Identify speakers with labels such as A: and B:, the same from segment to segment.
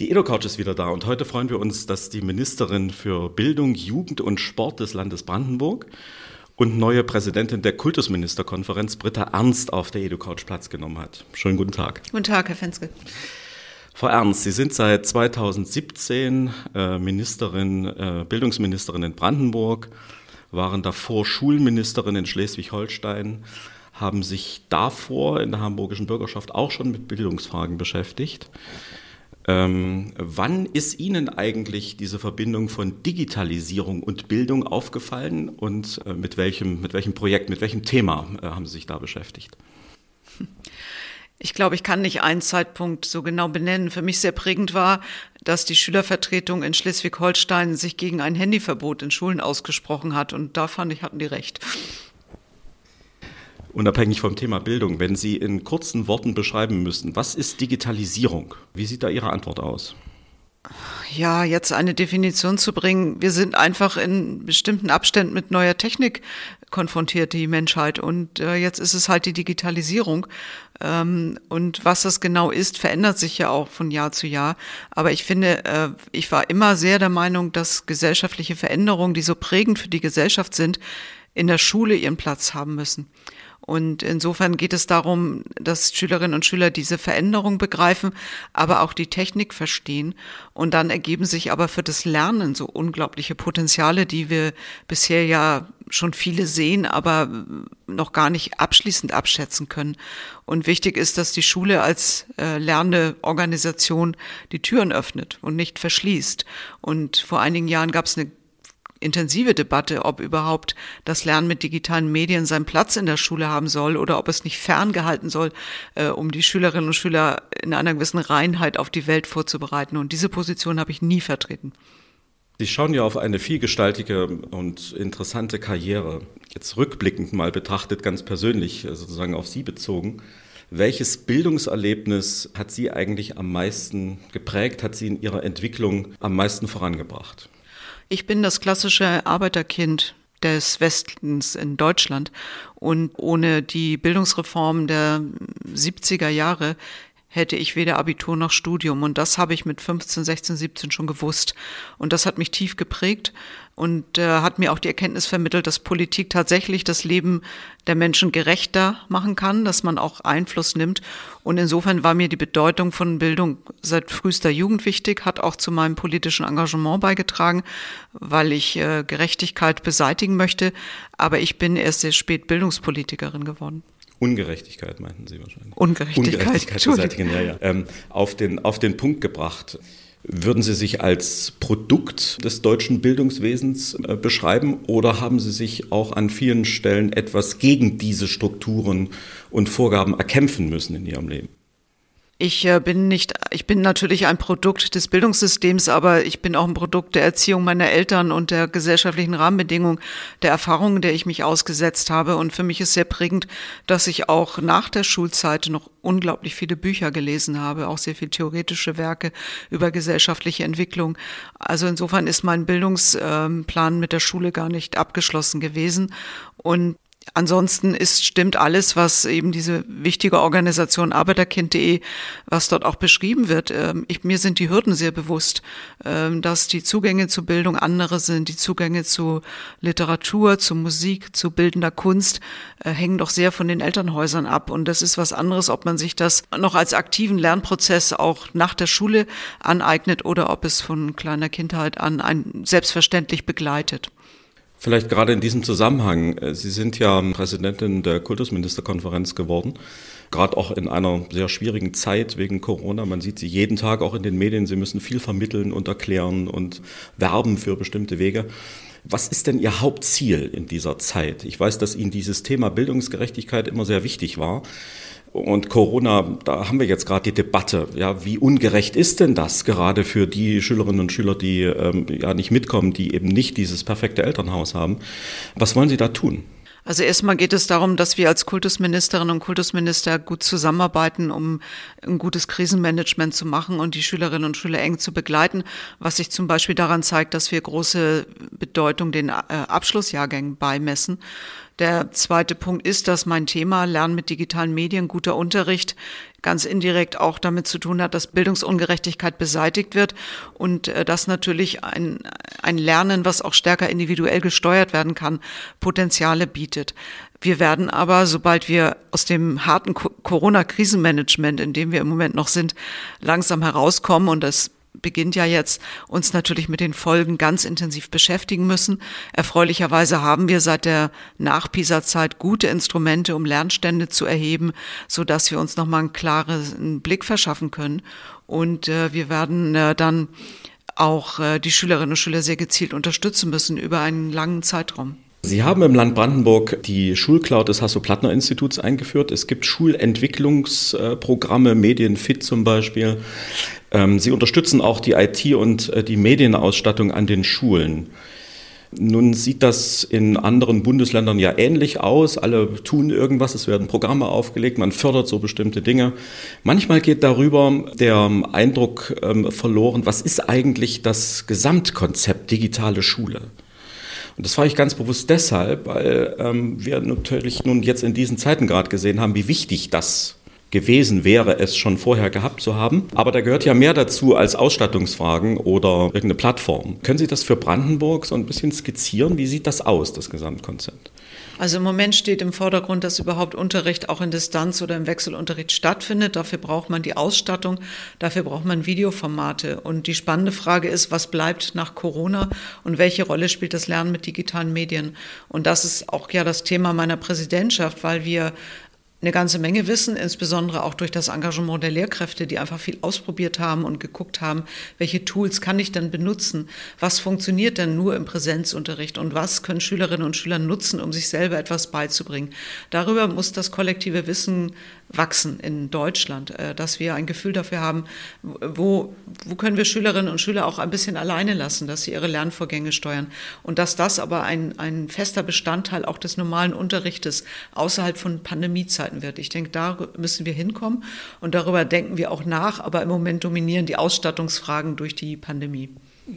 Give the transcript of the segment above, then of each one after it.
A: Die EdoCouch ist wieder da und heute freuen wir uns, dass die Ministerin für Bildung, Jugend und Sport des Landes Brandenburg und neue Präsidentin der Kultusministerkonferenz Britta Ernst auf der EdoCouch Platz genommen hat. Schönen guten Tag.
B: Guten Tag, Herr Fenske.
A: Frau Ernst, Sie sind seit 2017 äh, Ministerin, äh, Bildungsministerin in Brandenburg, waren davor Schulministerin in Schleswig-Holstein, haben sich davor in der hamburgischen Bürgerschaft auch schon mit Bildungsfragen beschäftigt. Ähm, wann ist Ihnen eigentlich diese Verbindung von Digitalisierung und Bildung aufgefallen und äh, mit, welchem, mit welchem Projekt, mit welchem Thema äh, haben Sie sich da beschäftigt?
B: Ich glaube, ich kann nicht einen Zeitpunkt so genau benennen. Für mich sehr prägend war, dass die Schülervertretung in Schleswig-Holstein sich gegen ein Handyverbot in Schulen ausgesprochen hat. Und da fand ich, hatten die recht.
A: Unabhängig vom Thema Bildung, wenn Sie in kurzen Worten beschreiben müssten, was ist Digitalisierung? Wie sieht da Ihre Antwort aus?
B: Ja, jetzt eine Definition zu bringen. Wir sind einfach in bestimmten Abständen mit neuer Technik konfrontiert, die Menschheit. Und äh, jetzt ist es halt die Digitalisierung. Ähm, und was das genau ist, verändert sich ja auch von Jahr zu Jahr. Aber ich finde, äh, ich war immer sehr der Meinung, dass gesellschaftliche Veränderungen, die so prägend für die Gesellschaft sind, in der Schule ihren Platz haben müssen. Und insofern geht es darum, dass Schülerinnen und Schüler diese Veränderung begreifen, aber auch die Technik verstehen. Und dann ergeben sich aber für das Lernen so unglaubliche Potenziale, die wir bisher ja schon viele sehen, aber noch gar nicht abschließend abschätzen können. Und wichtig ist, dass die Schule als äh, lernende Organisation die Türen öffnet und nicht verschließt. Und vor einigen Jahren gab es eine intensive Debatte, ob überhaupt das Lernen mit digitalen Medien seinen Platz in der Schule haben soll oder ob es nicht ferngehalten soll, äh, um die Schülerinnen und Schüler in einer gewissen Reinheit auf die Welt vorzubereiten. Und diese Position habe ich nie vertreten.
A: Sie schauen ja auf eine vielgestaltige und interessante Karriere. Jetzt rückblickend mal betrachtet, ganz persönlich, äh, sozusagen auf Sie bezogen. Welches Bildungserlebnis hat Sie eigentlich am meisten geprägt, hat Sie in Ihrer Entwicklung am meisten vorangebracht?
B: Ich bin das klassische Arbeiterkind des Westens in Deutschland. Und ohne die Bildungsreform der 70er Jahre hätte ich weder Abitur noch Studium. Und das habe ich mit 15, 16, 17 schon gewusst. Und das hat mich tief geprägt und äh, hat mir auch die Erkenntnis vermittelt, dass Politik tatsächlich das Leben der Menschen gerechter machen kann, dass man auch Einfluss nimmt. Und insofern war mir die Bedeutung von Bildung seit frühester Jugend wichtig, hat auch zu meinem politischen Engagement beigetragen, weil ich äh, Gerechtigkeit beseitigen möchte. Aber ich bin erst sehr spät Bildungspolitikerin geworden.
A: Ungerechtigkeit meinten Sie wahrscheinlich.
B: Ungerechtigkeit. Ungerechtigkeit
A: beseitigen, ja, ja. Ähm, auf, den, auf den Punkt gebracht. Würden Sie sich als Produkt des deutschen Bildungswesens äh, beschreiben oder haben Sie sich auch an vielen Stellen etwas gegen diese Strukturen und Vorgaben erkämpfen müssen in Ihrem Leben?
B: Ich äh, bin nicht, ich bin natürlich ein Produkt des Bildungssystems, aber ich bin auch ein Produkt der Erziehung meiner Eltern und der gesellschaftlichen Rahmenbedingungen, der Erfahrungen, der ich mich ausgesetzt habe. Und für mich ist sehr prägend, dass ich auch nach der Schulzeit noch unglaublich viele Bücher gelesen habe, auch sehr viel theoretische Werke über gesellschaftliche Entwicklung. Also insofern ist mein Bildungsplan mit der Schule gar nicht abgeschlossen gewesen. Und Ansonsten ist, stimmt alles, was eben diese wichtige Organisation Arbeiterkind.de, was dort auch beschrieben wird. Ähm, ich, mir sind die Hürden sehr bewusst, ähm, dass die Zugänge zu Bildung andere sind. Die Zugänge zu Literatur, zu Musik, zu bildender Kunst äh, hängen doch sehr von den Elternhäusern ab. Und das ist was anderes, ob man sich das noch als aktiven Lernprozess auch nach der Schule aneignet oder ob es von kleiner Kindheit an ein selbstverständlich begleitet.
A: Vielleicht gerade in diesem Zusammenhang. Äh, Sie sind ja Präsidentin der Kultusministerkonferenz geworden. Gerade auch in einer sehr schwierigen Zeit wegen Corona. Man sieht Sie jeden Tag auch in den Medien. Sie müssen viel vermitteln und erklären und werben für bestimmte Wege. Was ist denn Ihr Hauptziel in dieser Zeit? Ich weiß, dass Ihnen dieses Thema Bildungsgerechtigkeit immer sehr wichtig war. Und Corona, da haben wir jetzt gerade die Debatte, ja, wie ungerecht ist denn das gerade für die Schülerinnen und Schüler, die ähm, ja nicht mitkommen, die eben nicht dieses perfekte Elternhaus haben? Was wollen Sie da tun?
B: Also erstmal geht es darum, dass wir als Kultusministerinnen und Kultusminister gut zusammenarbeiten, um ein gutes Krisenmanagement zu machen und die Schülerinnen und Schüler eng zu begleiten, was sich zum Beispiel daran zeigt, dass wir große Bedeutung den äh, Abschlussjahrgängen beimessen. Der zweite Punkt ist, dass mein Thema Lernen mit digitalen Medien, guter Unterricht ganz indirekt auch damit zu tun hat, dass Bildungsungerechtigkeit beseitigt wird und äh, dass natürlich ein, ein Lernen, was auch stärker individuell gesteuert werden kann, Potenziale bietet. Wir werden aber, sobald wir aus dem harten Corona-Krisenmanagement, in dem wir im Moment noch sind, langsam herauskommen und das beginnt ja jetzt, uns natürlich mit den Folgen ganz intensiv beschäftigen müssen. Erfreulicherweise haben wir seit der Nach-PISA-Zeit gute Instrumente, um Lernstände zu erheben, so dass wir uns nochmal einen klaren Blick verschaffen können. Und äh, wir werden äh, dann auch äh, die Schülerinnen und Schüler sehr gezielt unterstützen müssen über einen langen Zeitraum.
A: Sie haben im Land Brandenburg die Schulcloud des Hasso-Plattner-Instituts eingeführt. Es gibt Schulentwicklungsprogramme, Medienfit zum Beispiel. Ähm, Sie unterstützen auch die IT und äh, die Medienausstattung an den Schulen. Nun sieht das in anderen Bundesländern ja ähnlich aus. Alle tun irgendwas, es werden Programme aufgelegt, man fördert so bestimmte Dinge. Manchmal geht darüber der Eindruck ähm, verloren, was ist eigentlich das Gesamtkonzept digitale Schule? Und das war ich ganz bewusst deshalb, weil ähm, wir natürlich nun jetzt in diesen Zeiten gerade gesehen haben, wie wichtig das gewesen wäre, es schon vorher gehabt zu haben. Aber da gehört ja mehr dazu als Ausstattungsfragen oder irgendeine Plattform. Können Sie das für Brandenburg so ein bisschen skizzieren? Wie sieht das aus, das Gesamtkonzept?
B: Also im Moment steht im Vordergrund, dass überhaupt Unterricht auch in Distanz oder im Wechselunterricht stattfindet. Dafür braucht man die Ausstattung, dafür braucht man Videoformate. Und die spannende Frage ist, was bleibt nach Corona und welche Rolle spielt das Lernen mit digitalen Medien? Und das ist auch ja das Thema meiner Präsidentschaft, weil wir eine ganze Menge wissen, insbesondere auch durch das Engagement der Lehrkräfte, die einfach viel ausprobiert haben und geguckt haben, welche Tools kann ich denn benutzen, was funktioniert denn nur im Präsenzunterricht? Und was können Schülerinnen und Schüler nutzen, um sich selber etwas beizubringen. Darüber muss das kollektive Wissen wachsen in Deutschland, äh, dass wir ein Gefühl dafür haben, wo, wo können wir Schülerinnen und Schüler auch ein bisschen alleine lassen, dass sie ihre Lernvorgänge steuern? Und dass das aber ein, ein fester Bestandteil auch des normalen Unterrichtes außerhalb von Pandemiezeiten wird. Ich denke, da müssen wir hinkommen und darüber denken wir auch nach, aber im Moment dominieren die Ausstattungsfragen durch die Pandemie.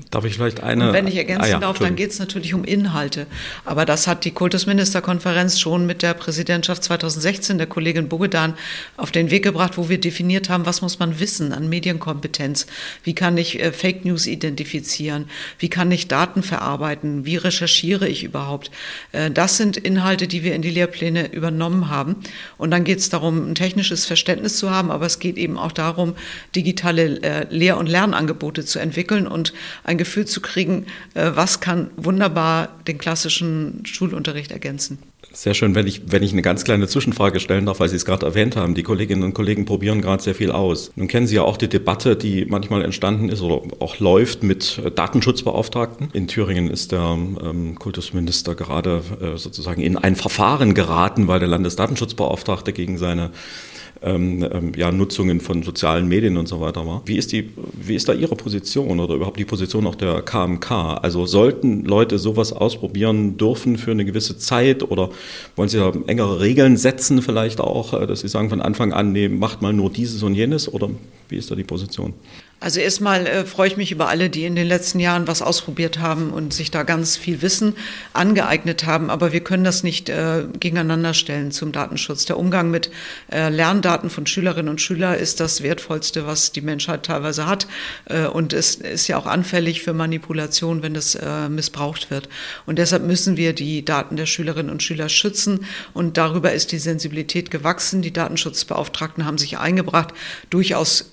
A: Darf ich vielleicht eine?
B: Und wenn ich ergänzen ah, ja, darf, dann geht es natürlich um Inhalte. Aber das hat die Kultusministerkonferenz schon mit der Präsidentschaft 2016 der Kollegin Bogedan auf den Weg gebracht, wo wir definiert haben, was muss man wissen an Medienkompetenz? Wie kann ich äh, Fake News identifizieren? Wie kann ich Daten verarbeiten? Wie recherchiere ich überhaupt? Äh, das sind Inhalte, die wir in die Lehrpläne übernommen haben. Und dann geht es darum, ein technisches Verständnis zu haben, aber es geht eben auch darum, digitale äh, Lehr- und Lernangebote zu entwickeln und ein Gefühl zu kriegen, äh, was kann wunderbar den klassischen Schulunterricht ergänzen.
A: Sehr schön, wenn ich, wenn ich eine ganz kleine Zwischenfrage stellen darf, weil Sie es gerade erwähnt haben. Die Kolleginnen und Kollegen probieren gerade sehr viel aus. Nun kennen Sie ja auch die Debatte, die manchmal entstanden ist oder auch läuft mit Datenschutzbeauftragten. In Thüringen ist der ähm, Kultusminister gerade äh, sozusagen in ein Verfahren geraten, weil der Landesdatenschutzbeauftragte gegen seine ähm, ähm, ja, Nutzungen von sozialen Medien und so weiter war. Wie ist, die, wie ist da Ihre Position oder überhaupt die Position auch der KMK? Also sollten Leute sowas ausprobieren dürfen für eine gewisse Zeit oder wollen Sie da engere Regeln setzen vielleicht auch, äh, dass Sie sagen von Anfang an, nee, macht mal nur dieses und jenes oder wie ist da die Position?
B: Also erstmal äh, freue ich mich über alle, die in den letzten Jahren was ausprobiert haben und sich da ganz viel Wissen angeeignet haben. Aber wir können das nicht äh, gegeneinander stellen zum Datenschutz. Der Umgang mit äh, Lerndaten von Schülerinnen und Schülern ist das Wertvollste, was die Menschheit teilweise hat. Äh, und es ist ja auch anfällig für Manipulation, wenn das äh, missbraucht wird. Und deshalb müssen wir die Daten der Schülerinnen und Schüler schützen. Und darüber ist die Sensibilität gewachsen. Die Datenschutzbeauftragten haben sich eingebracht, durchaus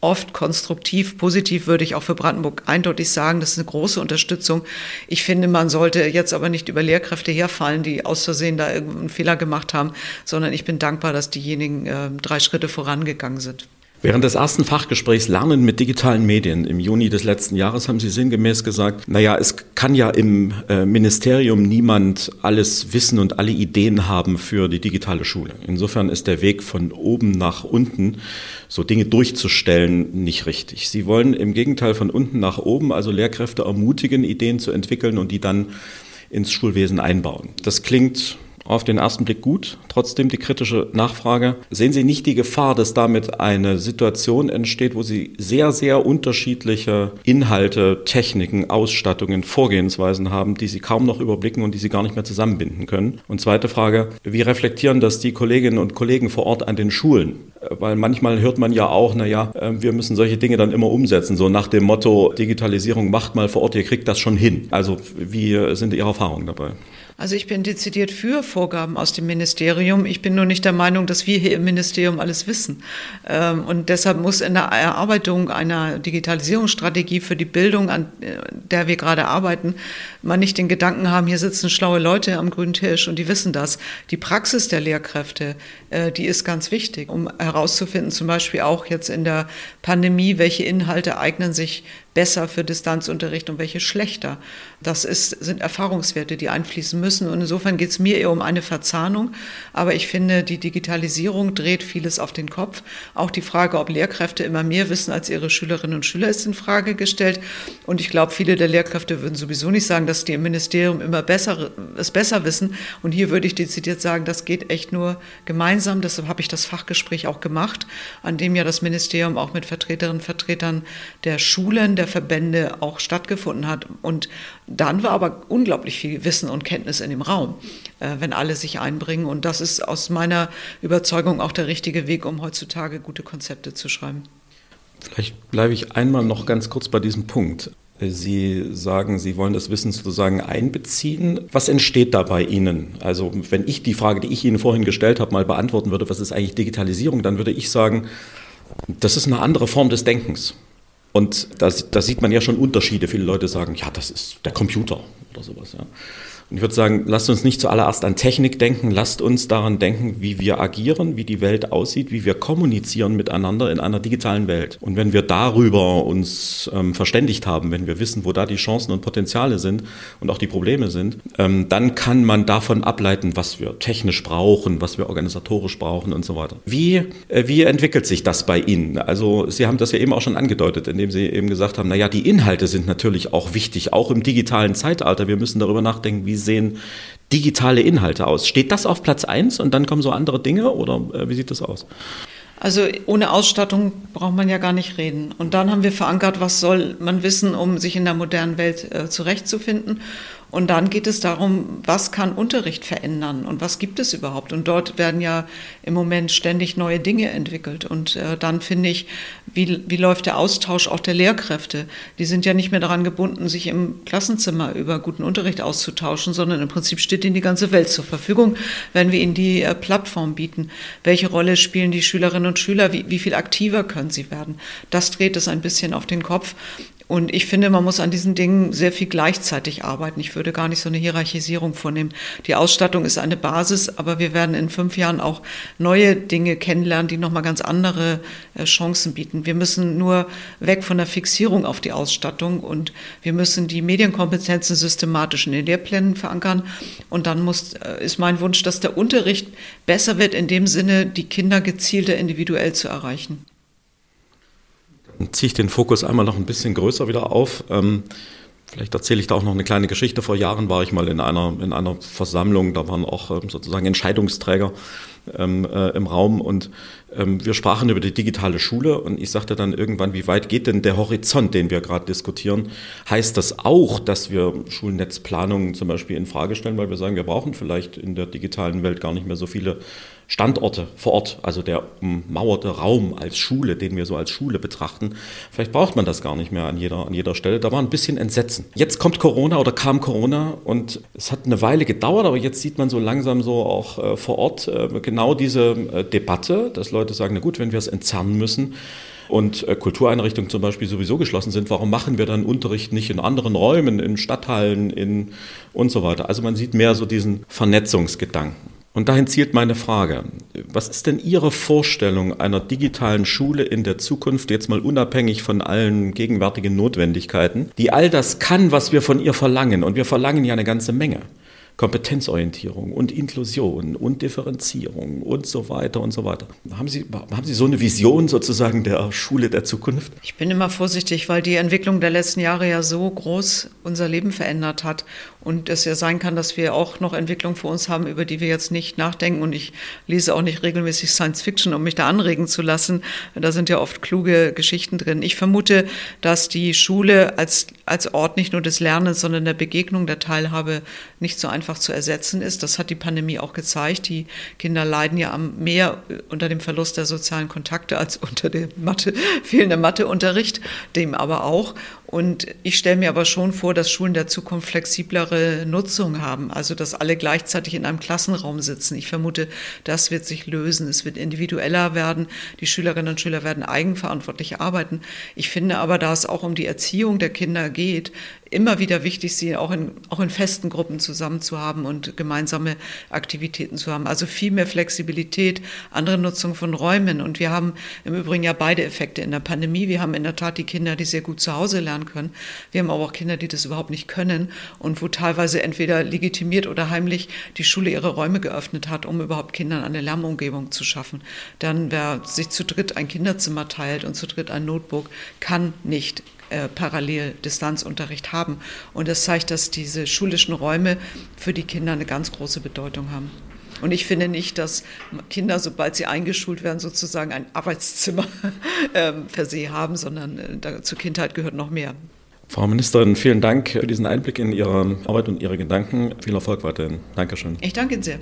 B: oft konstruktiv, positiv würde ich auch für Brandenburg eindeutig sagen. Das ist eine große Unterstützung. Ich finde, man sollte jetzt aber nicht über Lehrkräfte herfallen, die aus Versehen da irgendeinen Fehler gemacht haben, sondern ich bin dankbar, dass diejenigen äh, drei Schritte vorangegangen sind.
A: Während des ersten Fachgesprächs Lernen mit digitalen Medien im Juni des letzten Jahres haben Sie sinngemäß gesagt, naja, es kann ja im äh, Ministerium niemand alles wissen und alle Ideen haben für die digitale Schule. Insofern ist der Weg von oben nach unten, so Dinge durchzustellen, nicht richtig. Sie wollen im Gegenteil von unten nach oben, also Lehrkräfte ermutigen, Ideen zu entwickeln und die dann ins Schulwesen einbauen. Das klingt auf den ersten Blick gut. Trotzdem die kritische Nachfrage. Sehen Sie nicht die Gefahr, dass damit eine Situation entsteht, wo Sie sehr, sehr unterschiedliche Inhalte, Techniken, Ausstattungen, Vorgehensweisen haben, die Sie kaum noch überblicken und die Sie gar nicht mehr zusammenbinden können? Und zweite Frage, wie reflektieren das die Kolleginnen und Kollegen vor Ort an den Schulen? Weil manchmal hört man ja auch, naja, äh, wir müssen solche Dinge dann immer umsetzen, so nach dem Motto, Digitalisierung macht mal vor Ort, ihr kriegt das schon hin. Also wie sind Ihre Erfahrungen dabei?
B: Also ich bin dezidiert für Vorgaben aus dem Ministerium. Ich bin nur nicht der Meinung, dass wir hier im Ministerium alles wissen. Ähm, und deshalb muss in der Erarbeitung einer Digitalisierungsstrategie für die Bildung, an der wir gerade arbeiten, man nicht den Gedanken haben, hier sitzen schlaue Leute am grünen Tisch und die wissen das. Die Praxis der Lehrkräfte, äh, die ist ganz wichtig, um herauszufinden, zum Beispiel auch jetzt in der Pandemie, welche Inhalte eignen sich besser für Distanzunterricht und welche schlechter. Das ist, sind Erfahrungswerte, die einfließen müssen. Und insofern geht es mir eher um eine Verzahnung. Aber ich finde, die Digitalisierung dreht vieles auf den Kopf. Auch die Frage, ob Lehrkräfte immer mehr wissen als ihre Schülerinnen und Schüler, ist in Frage gestellt. Und ich glaube, viele der Lehrkräfte würden sowieso nicht sagen, dass die im Ministerium immer besser, es besser wissen. Und hier würde ich dezidiert sagen, das geht echt nur gemeinsam. Deshalb habe ich das Fachgespräch auch gemacht, an dem ja das Ministerium auch mit Vertreterinnen und Vertretern der Schulen, der Verbände auch stattgefunden hat. Und dann war aber unglaublich viel Wissen und Kenntnis in dem Raum, äh, wenn alle sich einbringen. Und das ist aus meiner Überzeugung auch der richtige Weg, um heutzutage gute Konzepte zu schreiben.
A: Vielleicht bleibe ich einmal noch ganz kurz bei diesem Punkt. Sie sagen, Sie wollen das Wissen sozusagen einbeziehen. Was entsteht da bei Ihnen? Also wenn ich die Frage, die ich Ihnen vorhin gestellt habe, mal beantworten würde, was ist eigentlich Digitalisierung, dann würde ich sagen, das ist eine andere Form des Denkens. Und da, da, sieht man ja schon Unterschiede. Viele Leute sagen, ja, das ist der Computer oder sowas. Ja. Und ich würde sagen, lasst uns nicht zuallererst an Technik denken, lasst uns daran denken, wie wir agieren, wie die Welt aussieht, wie wir kommunizieren miteinander in einer digitalen Welt. Und wenn wir darüber uns ähm, verständigt haben, wenn wir wissen, wo da die Chancen und Potenziale sind und auch die Probleme sind, ähm, dann kann man davon ableiten, was wir technisch brauchen, was wir organisatorisch brauchen und so weiter. Wie, äh, wie entwickelt sich das bei Ihnen? Also Sie haben das ja eben auch schon angedeutet, indem Sie eben gesagt haben, naja, die Inhalte sind natürlich auch wichtig, auch im digitalen Zeitalter. Wir müssen darüber nachdenken, wie sehen digitale Inhalte aus? Steht das auf Platz 1 und dann kommen so andere Dinge oder äh, wie sieht das aus?
B: Also ohne Ausstattung braucht man ja gar nicht reden. Und dann haben wir verankert, was soll man wissen, um sich in der modernen Welt äh, zurechtzufinden. Und dann geht es darum, was kann Unterricht verändern und was gibt es überhaupt? Und dort werden ja im Moment ständig neue Dinge entwickelt. Und äh, dann finde ich, wie, wie läuft der Austausch auch der Lehrkräfte? Die sind ja nicht mehr daran gebunden, sich im Klassenzimmer über guten Unterricht auszutauschen, sondern im Prinzip steht ihnen die ganze Welt zur Verfügung, wenn wir ihnen die äh, Plattform bieten. Welche Rolle spielen die Schülerinnen und Schüler? Wie, wie viel aktiver können sie werden? Das dreht es ein bisschen auf den Kopf. Und ich finde, man muss an diesen Dingen sehr viel gleichzeitig arbeiten. Ich würde gar nicht so eine Hierarchisierung vornehmen. Die Ausstattung ist eine Basis, aber wir werden in fünf Jahren auch neue Dinge kennenlernen, die nochmal ganz andere äh, Chancen bieten. Wir müssen nur weg von der Fixierung auf die Ausstattung und wir müssen die Medienkompetenzen systematisch in den Lehrplänen verankern. Und dann muss, äh, ist mein Wunsch, dass der Unterricht besser wird, in dem Sinne, die Kinder gezielter individuell zu erreichen
A: ziehe ich den Fokus einmal noch ein bisschen größer wieder auf. Ähm, vielleicht erzähle ich da auch noch eine kleine Geschichte. Vor Jahren war ich mal in einer, in einer Versammlung, da waren auch ähm, sozusagen Entscheidungsträger ähm, äh, im Raum und ähm, wir sprachen über die digitale Schule und ich sagte dann irgendwann, wie weit geht denn der Horizont, den wir gerade diskutieren? Heißt das auch, dass wir Schulnetzplanungen zum Beispiel in Frage stellen, weil wir sagen, wir brauchen vielleicht in der digitalen Welt gar nicht mehr so viele Standorte vor Ort, also der ummauerte Raum als Schule, den wir so als Schule betrachten. Vielleicht braucht man das gar nicht mehr an jeder, an jeder Stelle. Da war ein bisschen Entsetzen. Jetzt kommt Corona oder kam Corona und es hat eine Weile gedauert, aber jetzt sieht man so langsam so auch äh, vor Ort äh, genau diese äh, Debatte, dass Leute sagen, na gut, wenn wir es entzerren müssen, und äh, Kultureinrichtungen zum Beispiel sowieso geschlossen sind, warum machen wir dann Unterricht nicht in anderen Räumen, in Stadthallen in und so weiter? Also man sieht mehr so diesen Vernetzungsgedanken. Und dahin zielt meine Frage. Was ist denn Ihre Vorstellung einer digitalen Schule in der Zukunft, jetzt mal unabhängig von allen gegenwärtigen Notwendigkeiten, die all das kann, was wir von ihr verlangen? Und wir verlangen ja eine ganze Menge. Kompetenzorientierung und Inklusion und Differenzierung und so weiter und so weiter. Haben Sie, haben Sie so eine Vision sozusagen der Schule der Zukunft?
B: Ich bin immer vorsichtig, weil die Entwicklung der letzten Jahre ja so groß unser Leben verändert hat und es ja sein kann, dass wir auch noch Entwicklungen vor uns haben, über die wir jetzt nicht nachdenken. Und ich lese auch nicht regelmäßig Science Fiction, um mich da anregen zu lassen. Da sind ja oft kluge Geschichten drin. Ich vermute, dass die Schule als, als Ort nicht nur des Lernens, sondern der Begegnung, der Teilhabe nicht so einfach zu ersetzen ist. Das hat die Pandemie auch gezeigt. Die Kinder leiden ja mehr unter dem Verlust der sozialen Kontakte als unter dem Mathe, fehlenden Matheunterricht, dem aber auch. Und ich stelle mir aber schon vor, dass Schulen der Zukunft flexiblere Nutzung haben, also dass alle gleichzeitig in einem Klassenraum sitzen. Ich vermute, das wird sich lösen. Es wird individueller werden. Die Schülerinnen und Schüler werden eigenverantwortlich arbeiten. Ich finde aber, da es auch um die Erziehung der Kinder geht, immer wieder wichtig, sie auch in, auch in festen Gruppen zusammen zu haben und gemeinsame Aktivitäten zu haben. Also viel mehr Flexibilität, andere Nutzung von Räumen. Und wir haben im Übrigen ja beide Effekte in der Pandemie. Wir haben in der Tat die Kinder, die sehr gut zu Hause lernen können. Wir haben aber auch Kinder, die das überhaupt nicht können und wo teilweise entweder legitimiert oder heimlich die Schule ihre Räume geöffnet hat, um überhaupt Kindern eine Lärmumgebung zu schaffen. Dann, wer sich zu dritt ein Kinderzimmer teilt und zu dritt ein Notebook, kann nicht äh, parallel Distanzunterricht haben. Und das zeigt, dass diese schulischen Räume für die Kinder eine ganz große Bedeutung haben. Und ich finde nicht, dass Kinder, sobald sie eingeschult werden, sozusagen ein Arbeitszimmer äh, per se haben, sondern äh, zur Kindheit gehört noch mehr.
A: Frau Ministerin, vielen Dank für diesen Einblick in Ihre Arbeit und Ihre Gedanken. Viel Erfolg weiterhin. Dankeschön.
B: Ich danke Ihnen sehr.